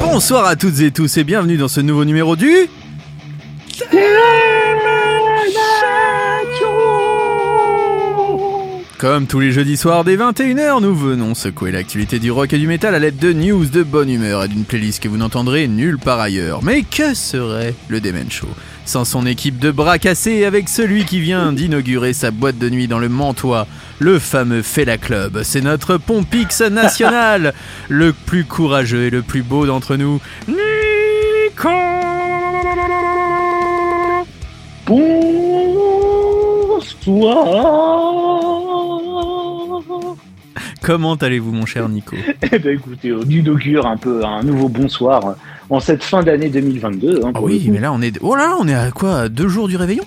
Bonsoir à toutes et tous et bienvenue dans ce nouveau numéro du... Comme tous les jeudis soirs dès 21h, nous venons secouer l'actualité du rock et du métal à l'aide de news de bonne humeur et d'une playlist que vous n'entendrez nulle part ailleurs. Mais que serait le Demen Show? Sans son équipe de bras cassés avec celui qui vient d'inaugurer sa boîte de nuit dans le Mantois, le fameux Fela Club. C'est notre Pompix national, le plus courageux et le plus beau d'entre nous, Nico Bonsoir. Comment allez-vous mon cher Nico Eh ben écoutez, on inaugure un peu un nouveau bonsoir en cette fin d'année 2022. hein, Ah oui, mais là on est... Oh là, on est à quoi à Deux jours du réveillon?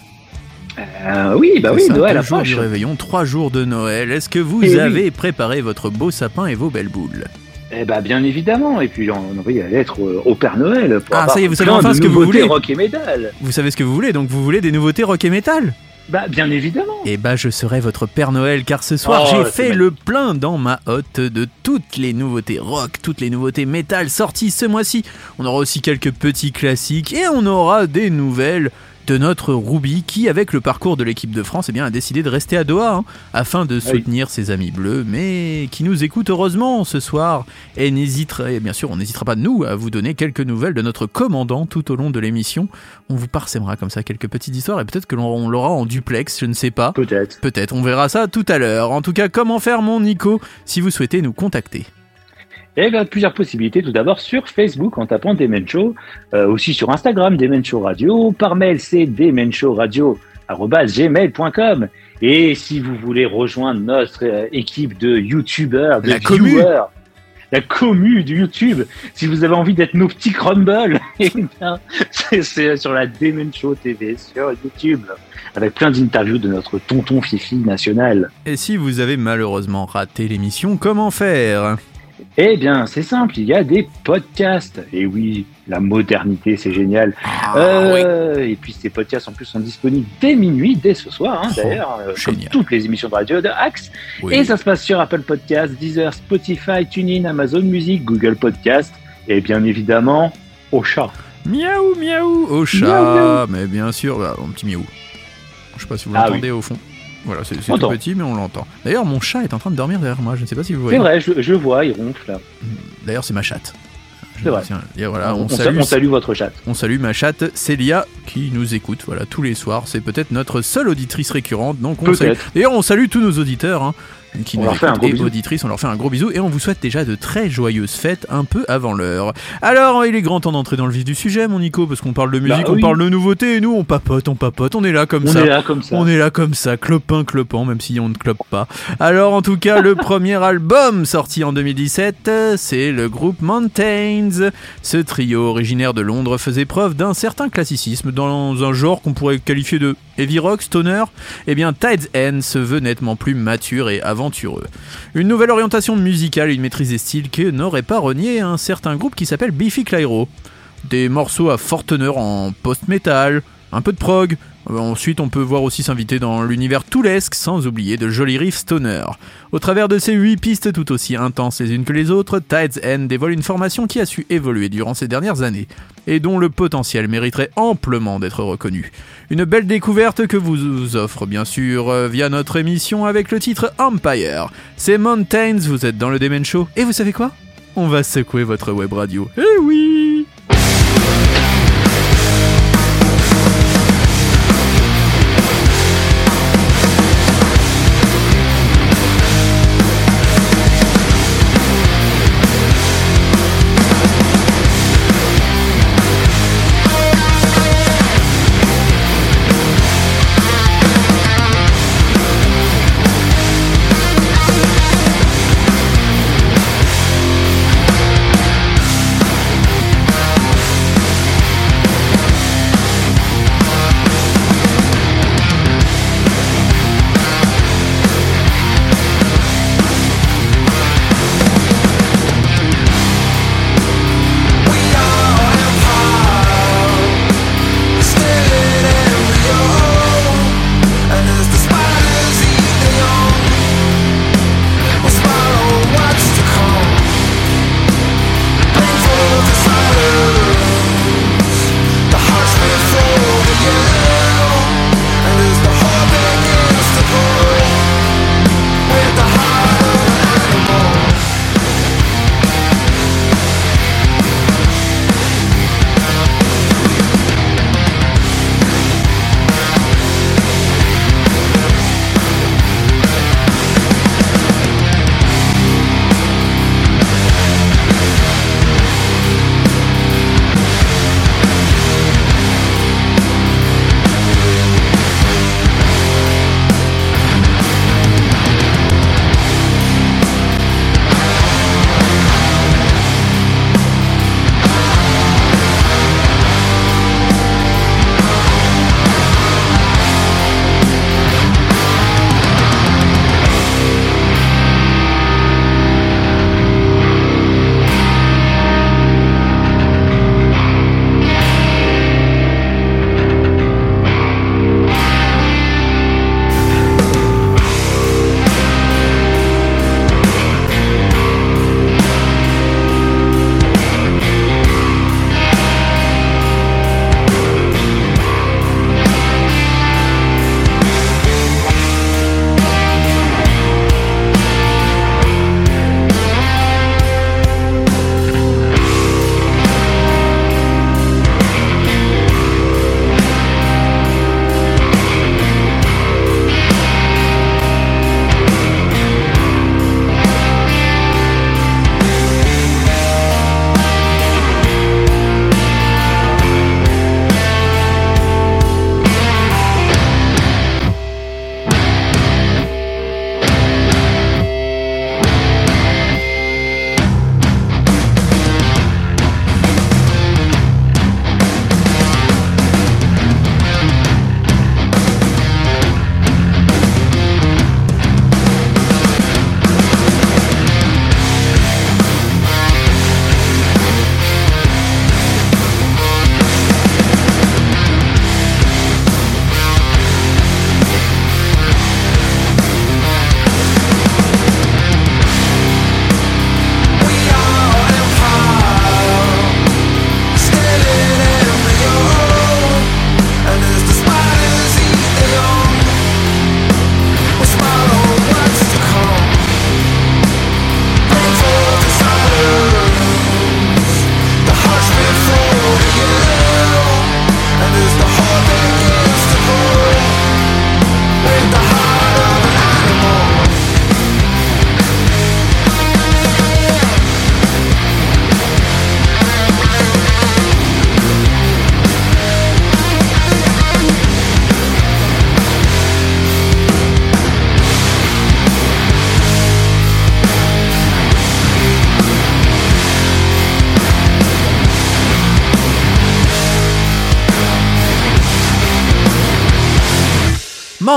Euh, oui, bah oui, Noël deux approche. jours du réveillon, trois jours de Noël. Est-ce que vous Eh oui. avez préparé votre beau sapin et vos belles boules? Eh ben bien évidemment. Et puis on envoie la lettre au Père Noël. Pour Ah, avoir ça y est, vous savez enfin ce que vous voulez. rock et métal. Vous savez ce que vous voulez, donc vous voulez des nouveautés rock et métal? Bah bien évidemment. Eh bah je serai votre Père Noël car ce soir Oh, j'ai fait magnifique. le plein dans ma hotte de toutes les nouveautés rock, toutes les nouveautés métal sorties ce mois-ci. On aura aussi quelques petits classiques et on aura des nouvelles de notre Ruby qui, avec le parcours de l'équipe de France, eh bien, a décidé de rester à Doha hein, afin de Ah oui. soutenir ses amis bleus, mais qui nous écoute heureusement ce soir et n'hésitera, et bien sûr, on n'hésitera pas nous à vous donner quelques nouvelles de notre commandant tout au long de l'émission. On vous parsemera comme ça quelques petites histoires et peut-être que l'on on l'aura en duplex, je ne sais pas. Peut-être. Peut-être, on verra ça tout à l'heure. En tout cas, comment faire mon Nico si vous souhaitez nous contacter? Et ben plusieurs possibilités. Tout d'abord sur Facebook en tapant Demen Show, euh, aussi sur Instagram Demen Show Radio, par mail c'est demenshowradio@gmail.com. Et si vous voulez rejoindre notre euh, équipe de youtubeurs, de La commu. viewers, la commu du YouTube, si vous avez envie d'être nos petits crumbles, eh bien, c'est- c'est sur la Demen Show TV sur YouTube, avec plein d'interviews de notre tonton Fifi national. Et si vous avez malheureusement raté l'émission, comment faire? Eh bien, c'est simple, il y a des podcasts. Et oui, la modernité, c'est génial. Ah, Euh, Et puis ces podcasts en plus sont disponibles dès minuit, dès ce soir, hein, Oh, d'ailleurs, euh, comme toutes les émissions de radio de Axe. oui. Et ça se passe sur Apple Podcasts, Deezer, Spotify, TuneIn, Amazon Music, Google Podcast et bien évidemment au chat. Miaou, miaou, au chat, Miaou, miaou. mais bien sûr, bah, un petit miaou. Je sais pas si vous Ah l'entendez au fond. Voilà, c'est c'est tout petit, mais on l'entend. D'ailleurs, mon chat est en train de dormir derrière moi. Je ne sais pas si vous C'est voyez. vrai, je, je vois, il ronfle là. D'ailleurs, c'est ma chatte. C'est vrai. et voilà, on, on, sa- salue, on salue votre chat. on salue ma chatte Célia qui nous écoute. Voilà, tous les soirs. C'est peut-être notre seule auditrice récurrente. Donc on salue. Peut-être. D'ailleurs, on salue tous nos auditeurs hein, qui On nous leur fait un écoutent gros et bisou. auditrices. On leur fait un gros bisou et on vous souhaite déjà de très joyeuses fêtes un peu avant l'heure. Alors, il est grand temps d'entrer dans le vif du sujet, mon Nico, parce qu'on parle de musique, Bah on parle de nouveautés et nous, on papote, on papote, on est là comme On ça. est là comme ça. On est là comme ça, clopin clopant, même si on ne clope pas. Alors en tout cas, le premier album sorti en 2017, euh, c'est le groupe Mountains. Ce trio originaire de Londres faisait preuve d'un certain classicisme dans un genre qu'on pourrait qualifier de heavy rock, stoner. Eh bien, Tide's End se veut nettement plus mature et aventureux. Une nouvelle orientation musicale une maîtrise des styles que n'aurait pas renié un certain groupe qui s'appelle Biffy Clyro. Des morceaux à forte teneur en post-metal, un peu de prog. Euh, Ensuite, on peut voir aussi s'inviter dans l'univers toulesque, sans oublier de jolis riffs stoner. Au travers de ces huit pistes tout aussi intenses les unes que les autres, Tides End dévoile une formation qui a su évoluer durant ces dernières années, et dont le potentiel mériterait amplement d'être reconnu. Une belle découverte que vous offre bien sûr euh, via notre émission avec le titre Empire. C'est Mountains, vous êtes dans le Demen Show, et vous savez quoi? On va secouer votre web radio. Eh oui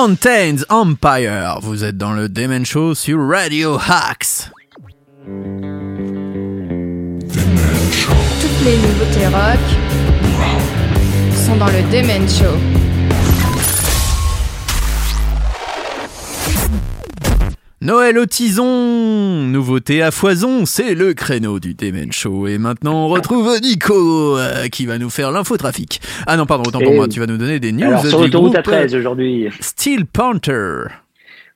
Mountains Empire, vous êtes dans le Demen Show sur Radio Hacks. Toutes les nouveautés rock sont dans le Demen Show. Noël au tison Nouveauté à foison, c'est le créneau du Demen Show. Et maintenant, on retrouve Nico, euh, qui va nous faire l'infotrafic. Ah non, pardon, autant pour Et- moi, tu vas nous donner des news Alors, sur l'autoroute groupe A13 aujourd'hui. Steel Panther.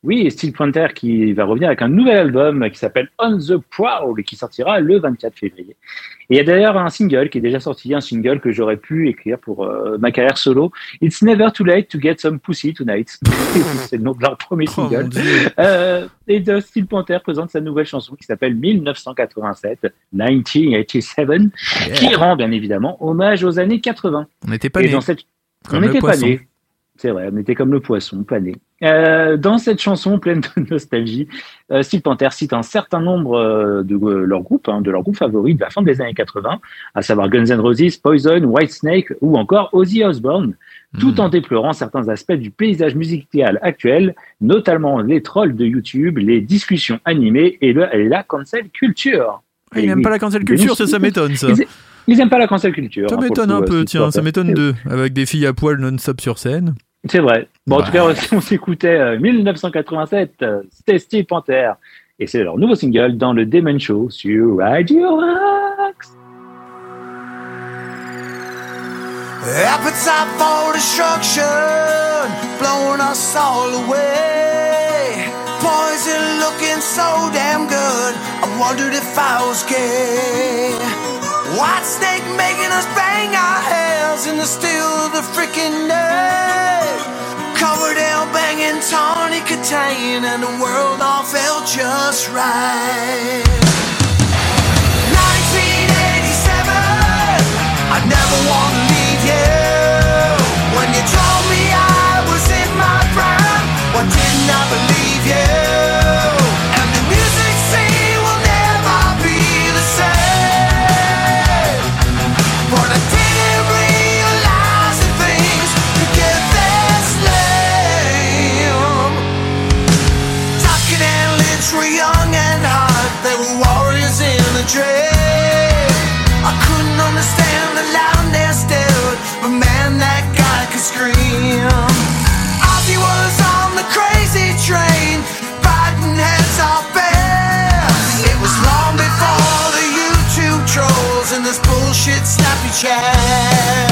Oui, Steel Panther qui va revenir avec un nouvel album qui s'appelle On the Prowl et qui sortira le 24 février. Et il y a d'ailleurs un single qui est déjà sorti, un single que j'aurais pu écrire pour euh, ma carrière solo. It's never too late to get some pussy tonight. C'est le nom de leur premier Oh single. Euh, et Steel Panther présente sa nouvelle chanson qui s'appelle 1987, 1987, Yeah. qui rend bien évidemment hommage aux années 80. On n'était pas et nés. dans cette Comme on n'était pas nés. C'est vrai, on était comme le poisson, pas nés. Euh, dans cette chanson pleine de nostalgie, euh, Steel Panther cite un certain nombre euh, de euh, leurs groupes, hein, de leurs groupes favoris de la fin des années 80, à savoir Guns N' Roses, Poison, Whitesnake ou encore Ozzy Osbourne, tout Hmm. en déplorant certains aspects du paysage musical actuel, notamment les trolls de YouTube, les discussions animées et, le, et la cancel culture. Ah, il Et n'aime oui, pas la cancel culture, ça, ça m'étonne, ça. Ils, ils aiment pas la cancel culture. Ça hein, m'étonne un peu, euh, tiens, ça m'étonne d'eux, avec des filles à poil non-stop sur scène. C'est vrai. Bon, en Bah. tout cas, si on s'écoutait euh, 1987, euh, c'était Steel Panther. Et c'est leur nouveau single dans le Demon Show sur Radio Axe. Appetite for destruction, blowing us all away. Poison looking so damn good, I wondered if I was gay. White snake making us bang our heads in the still of the freaking night. Banging tawny contain, and the world all felt just right. 1987 I never want to leave you When you told me I was in my prime Why didn't I believe scream. Ozzy was on the crazy train, biting heads off bands. It was long before the YouTube trolls and this bullshit snappy chats.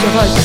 小帕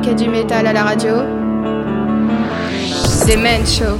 rock et du métal à la radio. C'est men Show.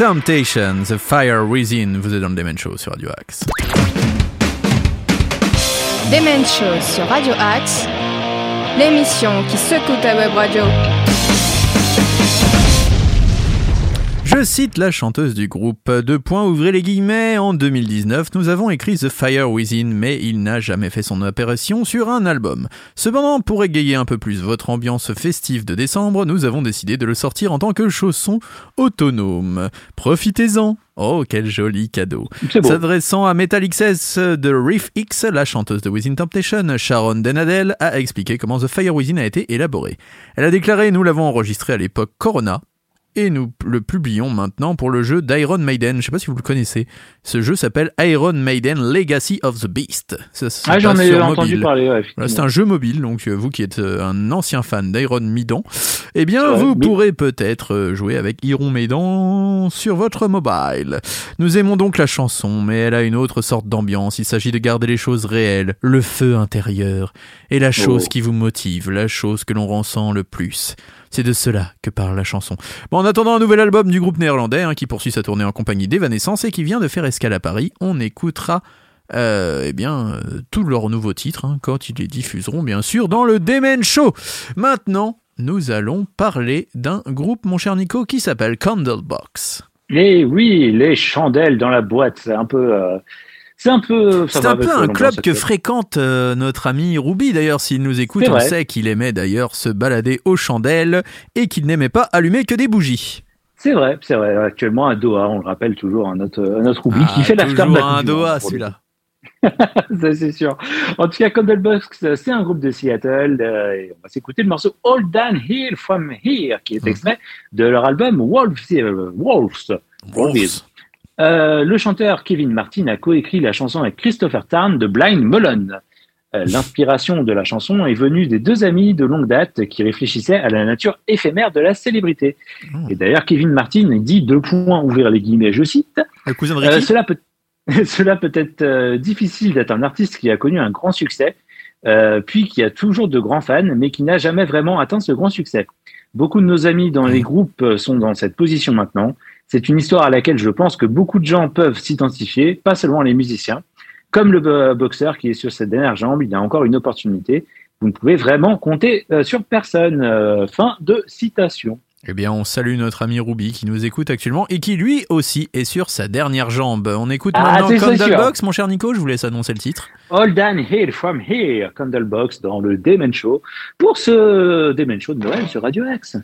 Temptation, The Fire Within, vous êtes dans le Demen Show sur Radio Axe. Demen Show sur Radio Axe, l'émission qui secoue ta web radio. Je cite la chanteuse du groupe. Deux points, ouvrez les guillemets. En 2019, nous avons écrit The Fire Within, mais il n'a jamais fait son apparition sur un album. Cependant, pour égayer un peu plus votre ambiance festive de décembre, nous avons décidé de le sortir en tant que chausson autonome. Profitez-en. Oh, quel joli cadeau. S'adressant à Metal XS de Reef X, la chanteuse de Within Temptation, Sharon Denadel, a expliqué comment The Fire Within a été élaboré. Elle a déclaré Nous l'avons enregistré à l'époque Corona. Et nous le publions maintenant pour le jeu d'Iron Maiden. Je sais pas si vous le connaissez. Ce jeu s'appelle Iron Maiden Legacy of the Beast. Ça Ah, j'en ai entendu mobile. parler, ouais, Voilà, c'est un jeu mobile, donc euh, vous qui êtes euh, un ancien fan d'Iron Maiden, eh bien vous pourrez peut-être euh, jouer avec Iron Maiden sur votre mobile. Nous aimons donc la chanson, mais elle a une autre sorte d'ambiance. Il s'agit de garder les choses réelles, le feu intérieur, et la chose Oh. qui vous motive, la chose que l'on ressent le plus. C'est de cela que parle la chanson. Bon, en attendant un nouvel album du groupe néerlandais hein, qui poursuit sa tournée en compagnie d'Evanescence et qui vient de faire escale à Paris, on écoutera euh, eh bien, euh, tous leurs nouveaux titres hein, quand ils les diffuseront, bien sûr, dans le Demen Show. Maintenant, nous allons parler d'un groupe, mon cher Nico, qui s'appelle Candlebox. Et oui, les chandelles dans la boîte, c'est un peu. euh, c'est un peu. C'est un peu club que fréquente euh, notre ami Ruby. D'ailleurs, s'il nous écoute, on sait qu'il aimait d'ailleurs se balader aux chandelles et qu'il n'aimait pas allumer que des bougies. C'est vrai, c'est vrai. Actuellement à Doha, on le rappelle toujours, un autre, un autre Ruby Ah, qui fait de la du Monde, doigt, pour lui. celui-là. Ça, c'est sûr. En tout cas, Candlebox, euh, c'est un groupe de Seattle. euh, et on va s'écouter le morceau All Down Here From Here, qui est Mhm. extrait de leur album Wolves. euh, Wolves. Wolves. Euh, le chanteur Kevin Martin a coécrit la chanson avec Christopher Tarn de Blind Melon. Euh, L'inspiration de la chanson est venue des deux amis de longue date qui réfléchissaient à la nature éphémère de la célébrité. Oh. Et d'ailleurs, Kevin Martin dit deux points, ouvrir les guillemets, je cite, Le cousin de euh, cela peut, cela peut être difficile d'être un artiste qui a connu un grand succès, puis qui a toujours de grands fans, mais qui n'a jamais vraiment atteint ce grand succès. Beaucoup de nos amis dans les groupes euh, sont dans cette position maintenant. C'est une histoire à laquelle je pense que beaucoup de gens peuvent s'identifier, pas seulement les musiciens. Comme le bo- boxeur qui est sur cette dernière jambe, il a encore une opportunité. Vous ne pouvez vraiment compter euh, sur personne. Euh, fin de citation. Eh bien, on salue notre ami Ruby qui nous écoute actuellement et qui lui aussi est sur sa dernière jambe. On écoute Ah, maintenant. Candlebox, mon cher Nico, je vous laisse annoncer le titre. All Down Here From Here, Candlebox dans le Demen Show pour ce Demen Show de Noël sur Radio X.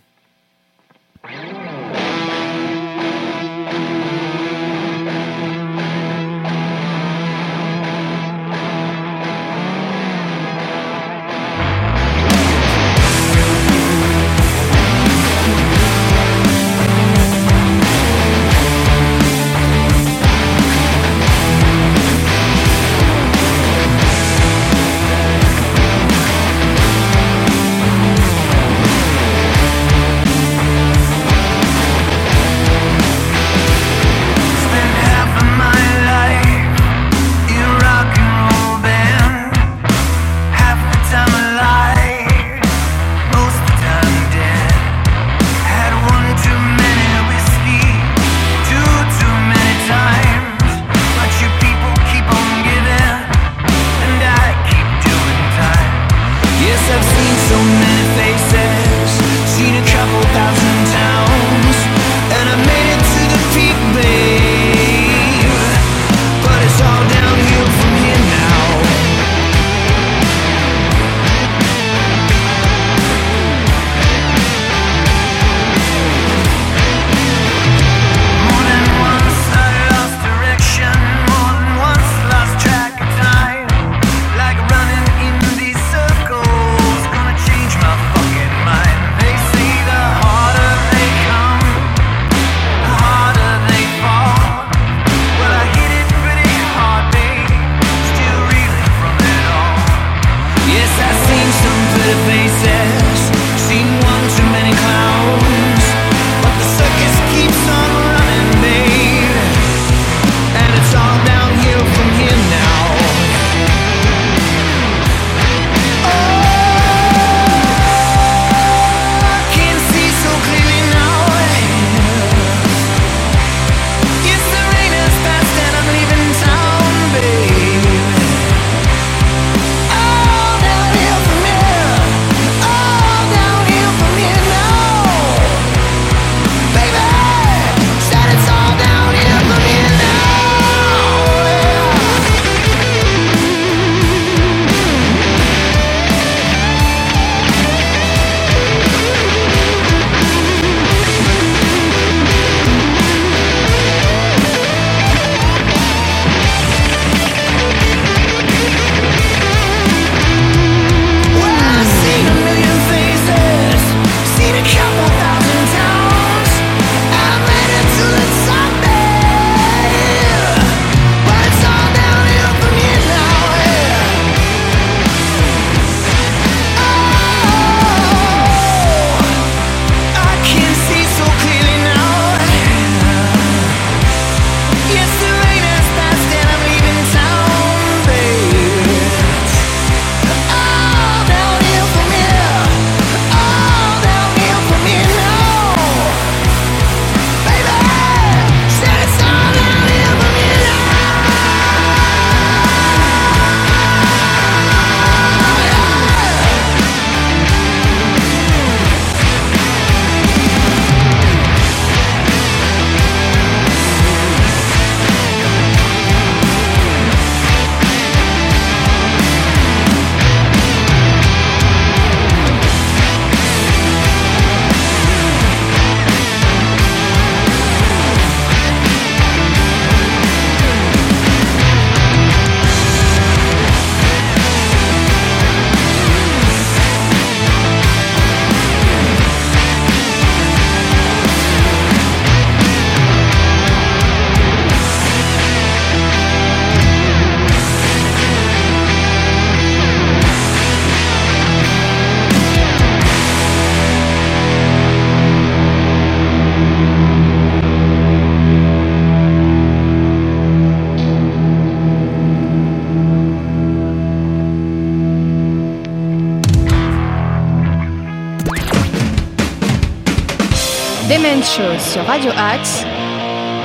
Radio Axe,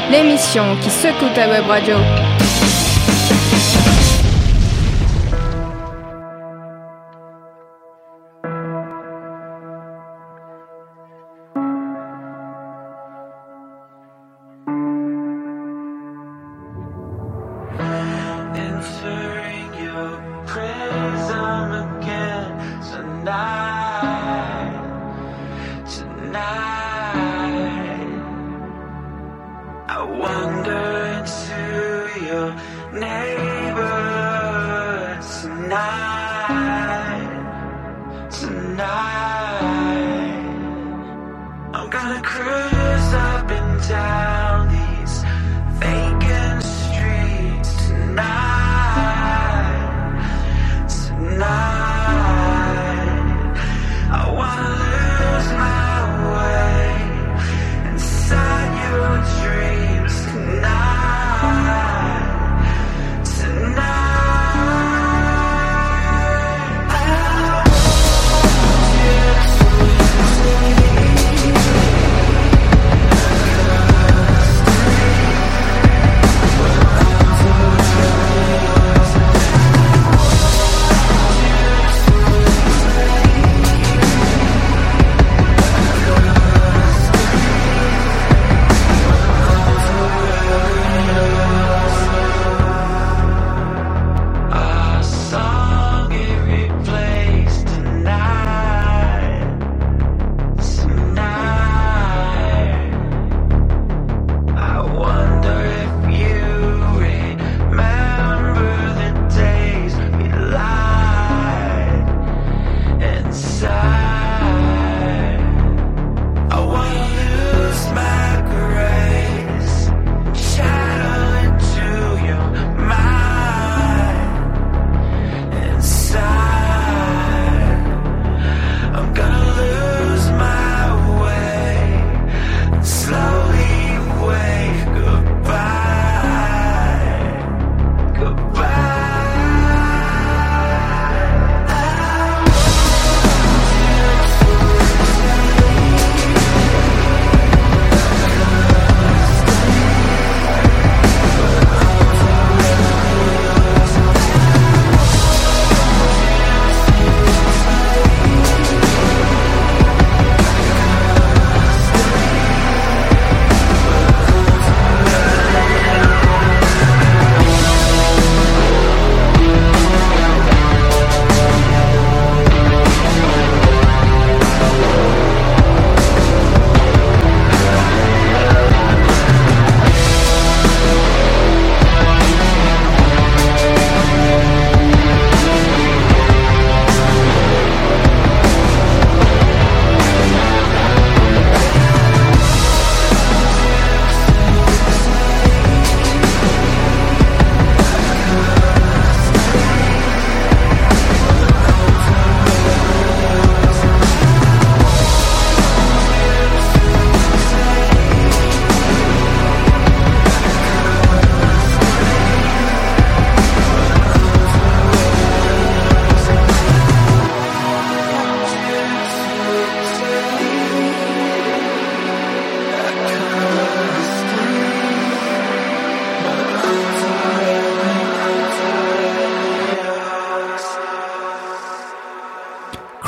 l'émission qui secoue ta web radio.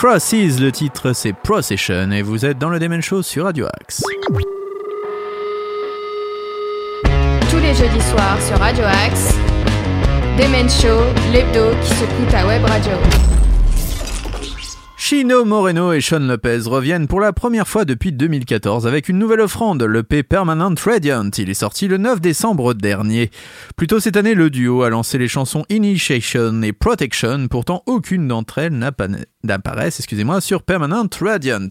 Crosses, le titre c'est Procession et vous êtes dans le Demen Show sur Radio Axe. Tous les jeudis soirs sur Radio Axe, Demen Show, l'hebdo qui secoue ta web radio. Chino Moreno et Sean Lopez reviennent pour la première fois depuis 2014 avec une nouvelle offrande, le P Permanent Radiant. Il est sorti le 9 décembre dernier. Plus tôt cette année, le duo a lancé les chansons Initiation et Protection, pourtant aucune d'entre elles n'appa- n'apparaissent excusez-moi, sur Permanent Radiant.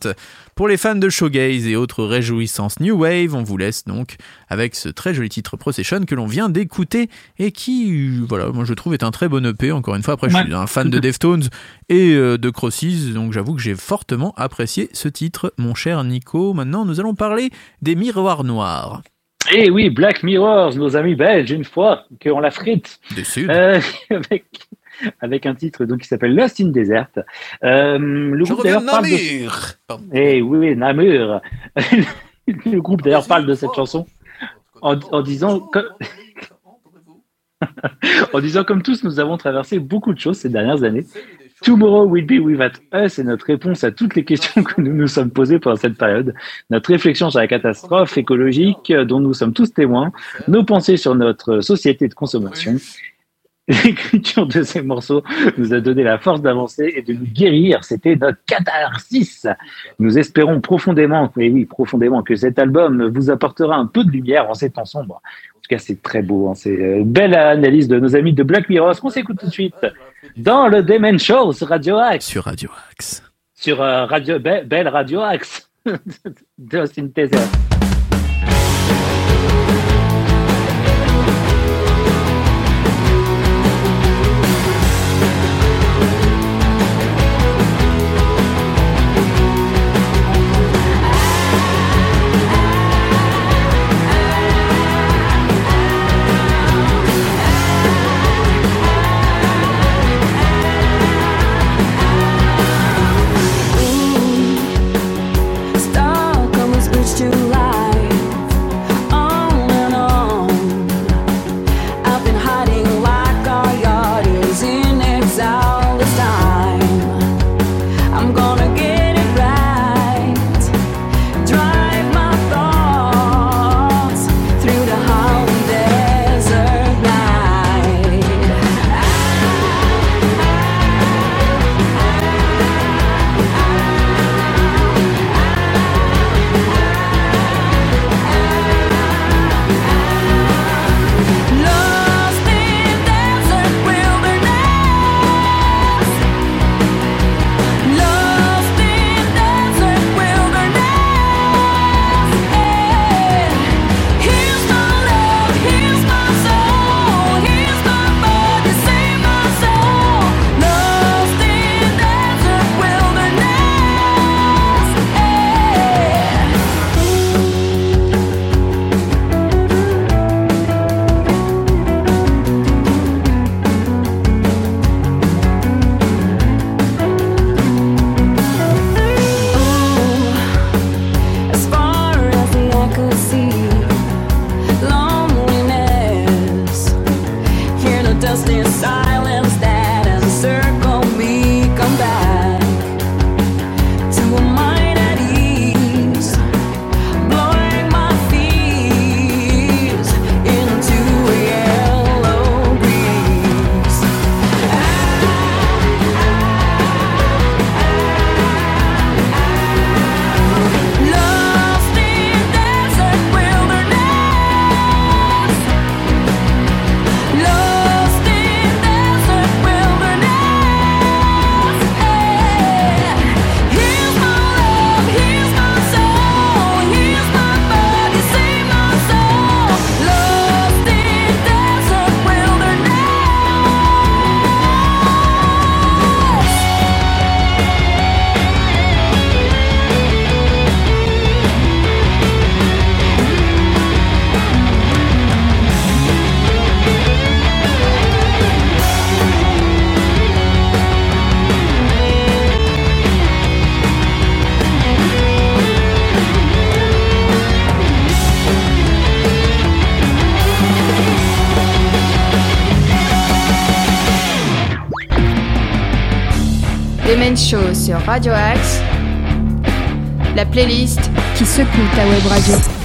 Pour les fans de shoegaze et autres réjouissances New Wave, on vous laisse donc avec ce très joli titre Procession que l'on vient d'écouter et qui, voilà, moi je trouve est un très bon EP. Encore une fois, après je suis un fan de Deftones et euh, de Crosses, donc j'avoue que j'ai fortement apprécié ce titre, mon cher Nico. Maintenant, nous allons parler des miroirs noirs. Et oui, Black Mirrors, nos amis belges, une fois qu'on la frite, Des euh, avec, avec un titre donc, qui s'appelle Lost in Desert. Euh, le je groupe d'ailleurs parle de Namur. Eh oui, Namur. le groupe d'ailleurs parle de cette chanson en, en disant que- en disant comme tous, nous avons traversé beaucoup de choses ces dernières années. Tomorrow will be with us est notre réponse à toutes les questions que nous nous sommes posées pendant cette période. Notre réflexion sur la catastrophe écologique euh, dont nous sommes tous témoins. Nos pensées sur notre société de consommation. L'écriture de ces morceaux nous a donné la force d'avancer et de nous guérir. C'était notre catharsis. Nous espérons profondément, et oui, profondément, que cet album vous apportera un peu de lumière en ces temps sombres. En tout cas, c'est très beau. hein. C'est une belle analyse de nos amis de Black Mirror. qu'on s'écoute tout de suite dans le Demen Show sur Radio Axe, Sur Radio Axe. sur euh, Radio, Be- Belle Radio Axe de Austin Taser. Show sur Radio Axe. La playlist qui secoue ta web radio.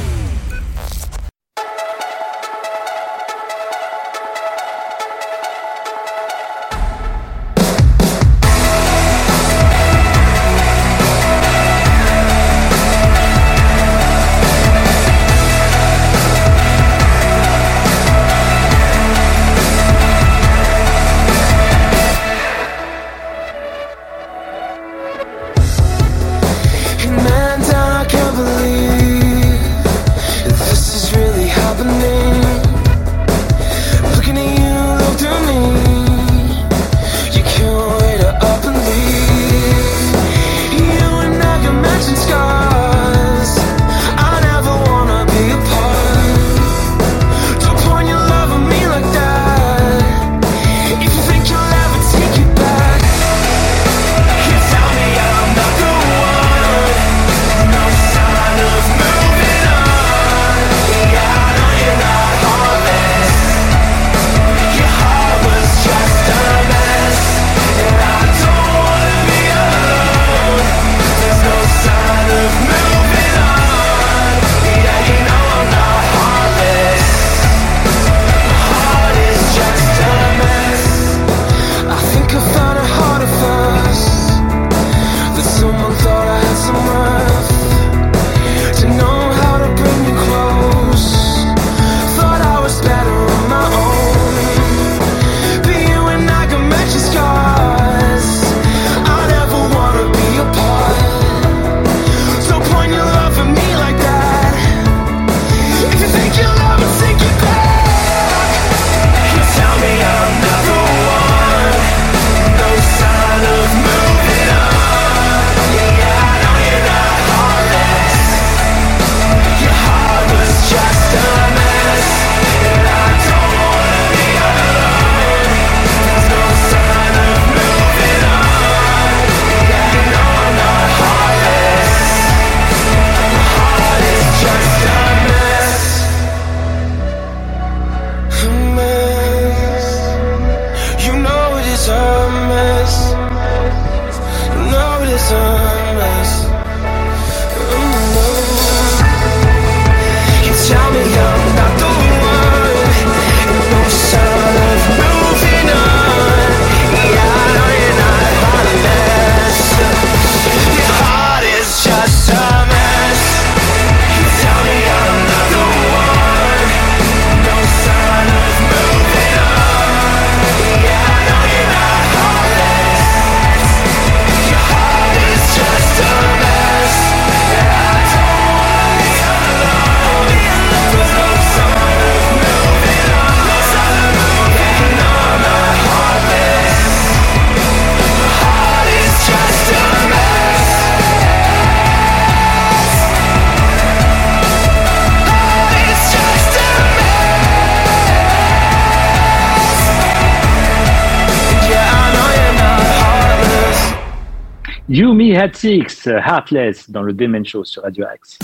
Six, Heartless, dans le Demen Show sur Radio Axe.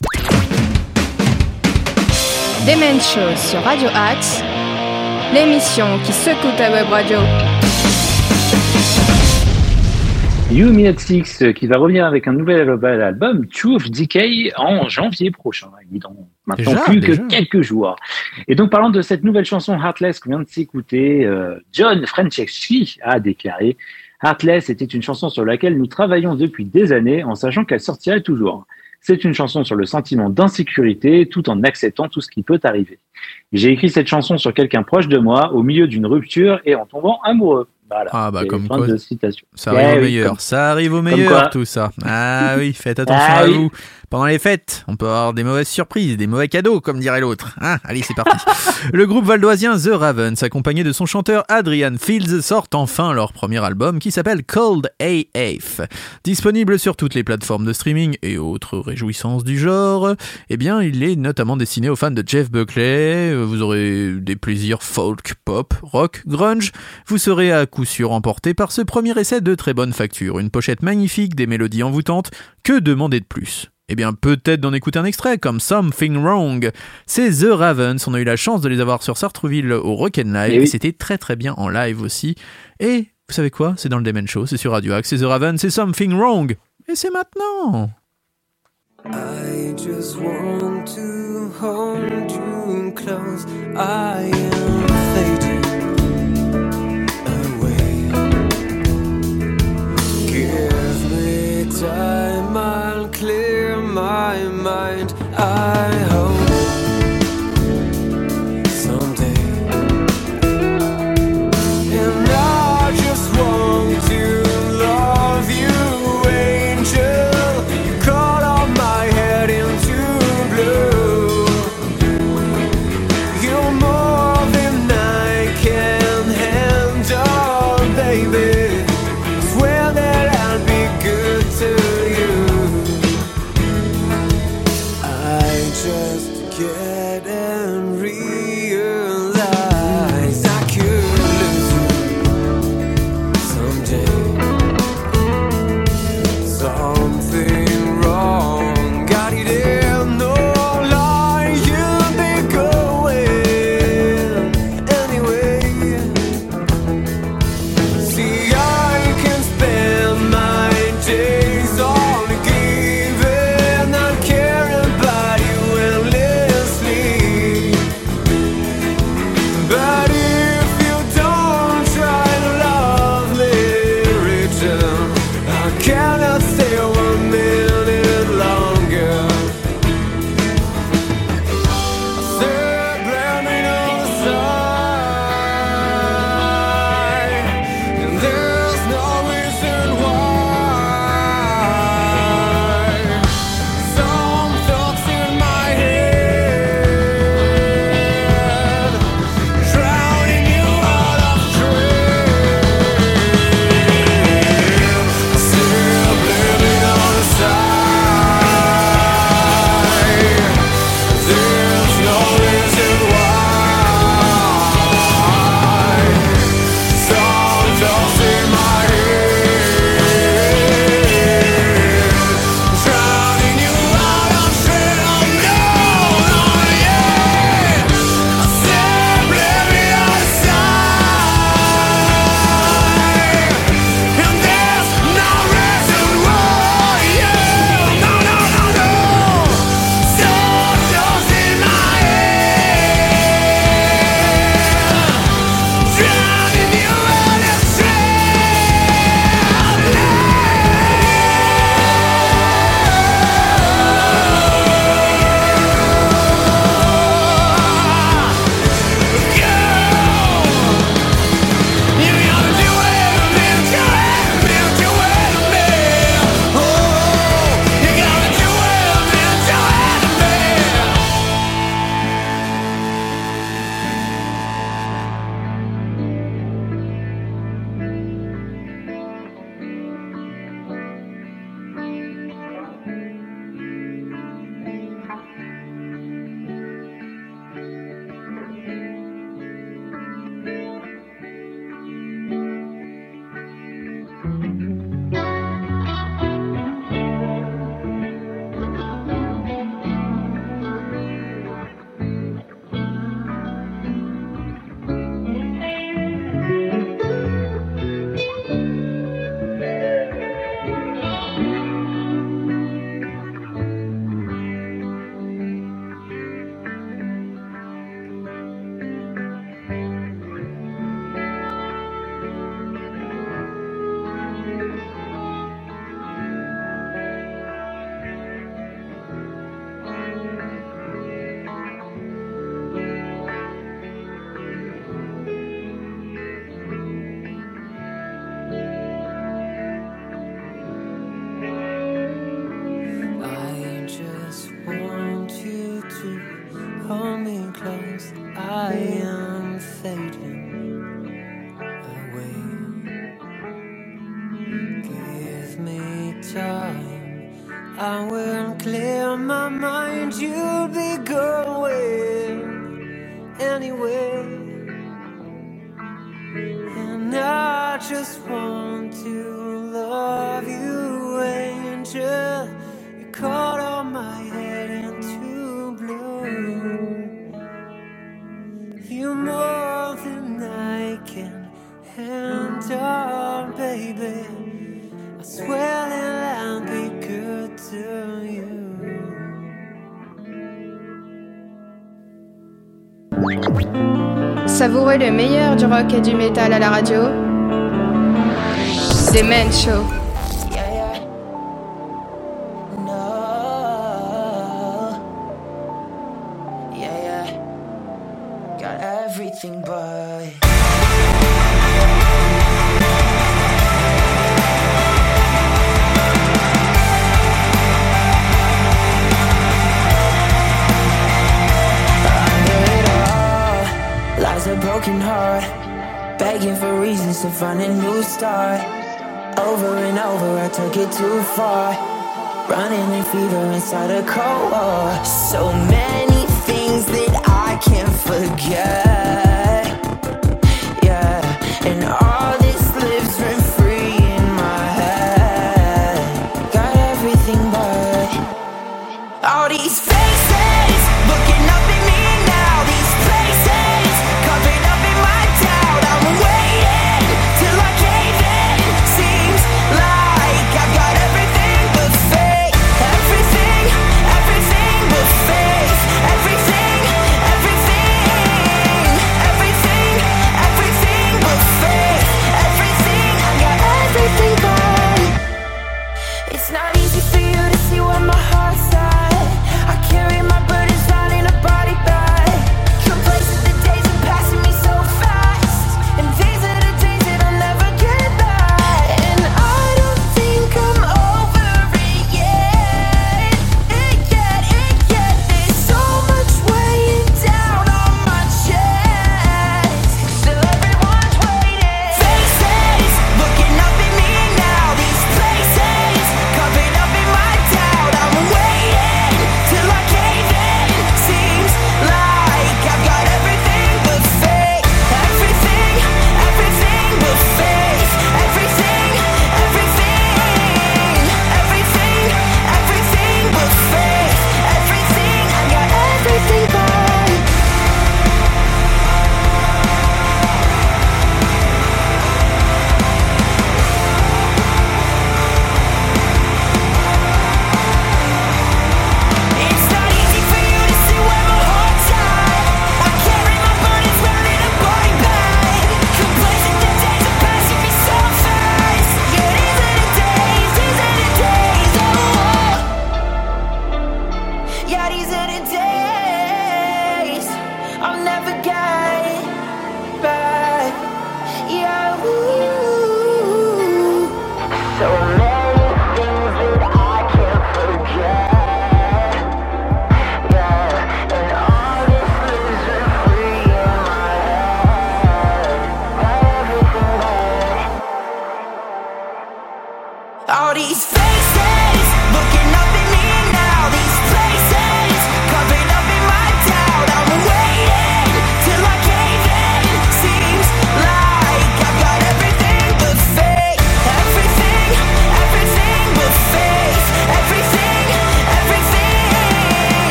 Demen Show sur Radio Axe, l'émission qui secoue ta web radio. You Me Had Six, qui va revenir avec un nouvel album, Truth Decay, en janvier prochain. Il est dans maintenant Déjà, plus déjà. que quelques jours. Et donc, parlant de cette nouvelle chanson Heartless qu'on vient de s'écouter, euh, John Franceschi a déclaré Heartless était une chanson sur laquelle nous travaillons depuis des années en sachant qu'elle sortirait toujours. C'est une chanson sur le sentiment d'insécurité tout en acceptant tout ce qui peut arriver. J'ai écrit cette chanson sur quelqu'un proche de moi au milieu d'une rupture et en tombant amoureux. Voilà. Ah bah comme quoi, de citation. Ça arrive Eh au oui, meilleur, comme- ça arrive au meilleur tout ça. Ah oui, faites attention Ah à oui. vous. Pendant les fêtes, on peut avoir des mauvaises surprises, des mauvais cadeaux, comme dirait l'autre. Hein Allez, c'est parti. Le groupe valdoisien The Ravens, accompagné de son chanteur Adrian Fields, sortent enfin leur premier album qui s'appelle Cold AF. Disponible sur toutes les plateformes de streaming et autres réjouissances du genre, eh bien, il est notamment destiné aux fans de Jeff Buckley. Vous aurez des plaisirs folk, pop, rock, grunge. Vous serez à coup sûr emporté par ce premier essai de très bonne facture. Une pochette magnifique, des mélodies envoûtantes. Que demander de plus? Eh bien, peut-être d'en écouter un extrait, comme Something Wrong. C'est The Ravens, on a eu la chance de les avoir sur Sartreville au Rock'n'Live, Eh et oui. c'était très très bien en live aussi. Et vous savez quoi? C'est dans le Demen Show, c'est sur Radio Axe, c'est The Ravens, c'est Something Wrong. Et c'est maintenant I just want to hold you close. I am fading away. Give me time, my mind. I hope Savourez le meilleur du rock et du métal à la radio. C'est Men Show. to find a new start. Over and over, I took it too far. Running in fever inside a cold war. So many things that I can't forget. Yeah, and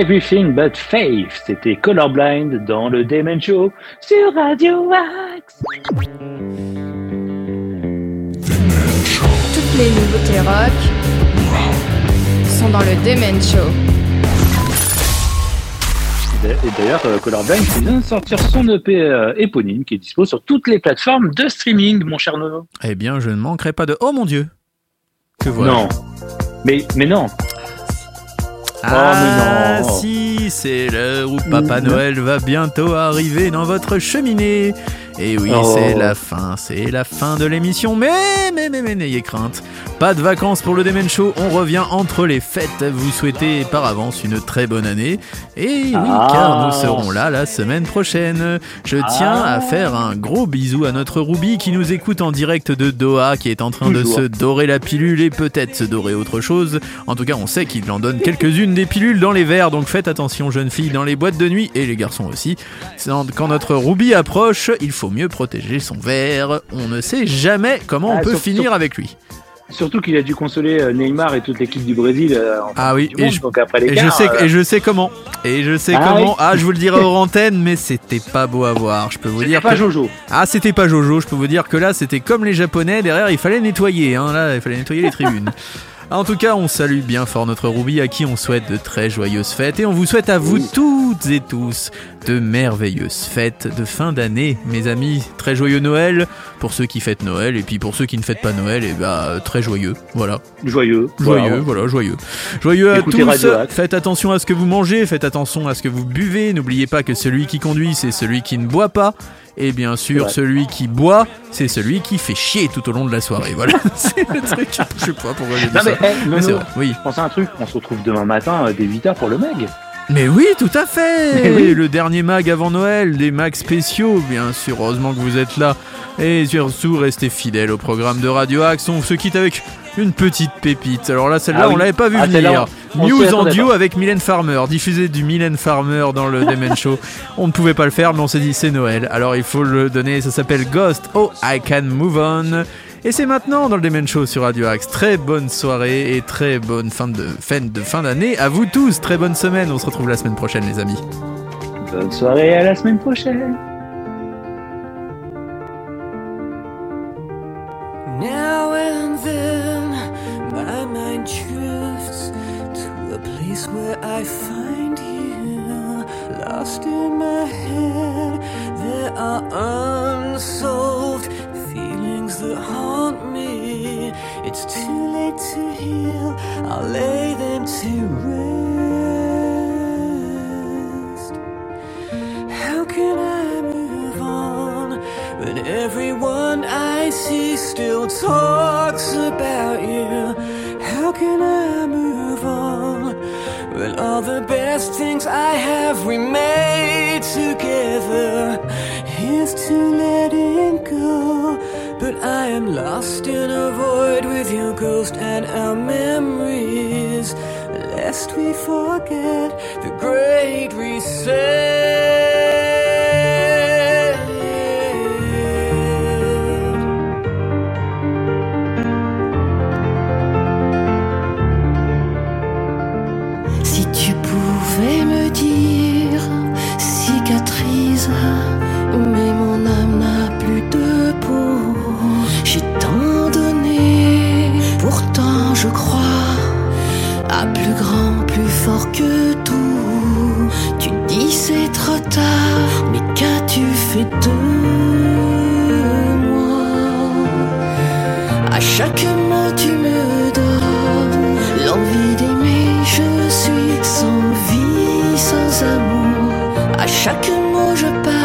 Everything But Faith, c'était Colorblind dans le Demon Show sur Radio Axe. Toutes les nouveautés rock sont dans le Demon Show. Et d'ailleurs, euh, Colorblind vient de sortir son EP euh, éponyme qui est dispo sur toutes les plateformes de streaming, mon cher Nono. Eh bien, je ne manquerai pas de. Oh mon Dieu! Que voilà. Non! Mais, mais non! Ah, oh, non. si, c'est l'heure où Papa mm. Noël va bientôt arriver dans votre cheminée. Et oui, Oh. c'est la fin, c'est la fin de l'émission. Mais, mais, mais, mais, n'ayez crainte. Pas de vacances pour le Demen Show. On revient entre les fêtes. Vous souhaitez par avance une très bonne année. Et oui, Ah. car nous serons là la semaine prochaine. Je tiens Ah. à faire un gros bisou à notre Ruby qui nous écoute en direct de Doha, qui est en train de se dorer la pilule et peut-être se dorer autre chose. En tout cas, on sait qu'il en donne quelques-unes des pilules dans les verres, donc faites attention, jeunes filles, dans les boîtes de nuit et les garçons aussi. Quand notre Ruby approche, il faut mieux protéger son verre. On ne sait jamais comment on Ah, peut finir avec lui. Surtout qu'il a dû consoler euh, Neymar et toute l'équipe du Brésil. euh, en Ah oui, du et monde, je- donc après Et je sais, et je sais comment. Et je sais Ah comment. oui Ah, je vous le dirai hors antenne, mais c'était pas beau à voir. Je peux vous dire pas que- Jojo. Ah, c'était pas Jojo, je peux vous dire que là, c'était comme les Japonais, derrière, il fallait nettoyer, hein, là, il fallait nettoyer les tribunes. En tout cas, on salue bien fort notre Ruby à qui on souhaite de très joyeuses fêtes et on vous souhaite à vous toutes et tous de merveilleuses fêtes de fin d'année, mes amis. Très joyeux Noël pour ceux qui fêtent Noël et puis pour ceux qui ne fêtent pas Noël, et bah très joyeux. Voilà. Joyeux. Joyeux, Voilà. voilà, joyeux. Joyeux à tous. Faites attention à ce que vous mangez, faites attention à ce que vous buvez. N'oubliez pas que celui qui conduit, c'est celui qui ne boit pas. Et bien sûr, Ouais. celui qui boit, c'est celui qui fait chier tout au long de la soirée. Voilà, c'est le truc. Je sais pas pourquoi j'ai dit Non ça. mais, Mais c'est non, vrai, oui. je pense à un truc. On se retrouve demain matin euh, dès 8h pour le Meg. Mais oui, tout à fait oui. Le dernier mag avant Noël, des mags spéciaux, bien sûr, heureusement que vous êtes là. Et surtout, restez fidèles au programme de Radio Axe. On se quitte avec une petite pépite. Alors là, celle-là, Ah oui. on l'avait pas vu Ah, venir. on- News en duo avec Mylène Farmer, diffusé du Mylène Farmer dans le Demen Show. On ne pouvait pas le faire, mais on s'est dit c'est Noël. Alors il faut le donner, ça s'appelle Ghost. Oh, I can move on. Et c'est maintenant dans le Demen Show sur Radio Axe. Très bonne soirée et très bonne fin de fin de fin d'année. À vous tous, très bonne semaine. On se retrouve la semaine prochaine, les amis. Bonne soirée, à la semaine prochaine. I find you. Lost in my head, there are unsolved feelings that haunt me. It's too late to heal, I'll lay them to rest. How can I move on when everyone I see still talks about you? All the best things I have we made together? Here's to letting go, but I am lost in a void with your ghost and our memories. Lest we forget the great reset. Chaque mot je pardonne,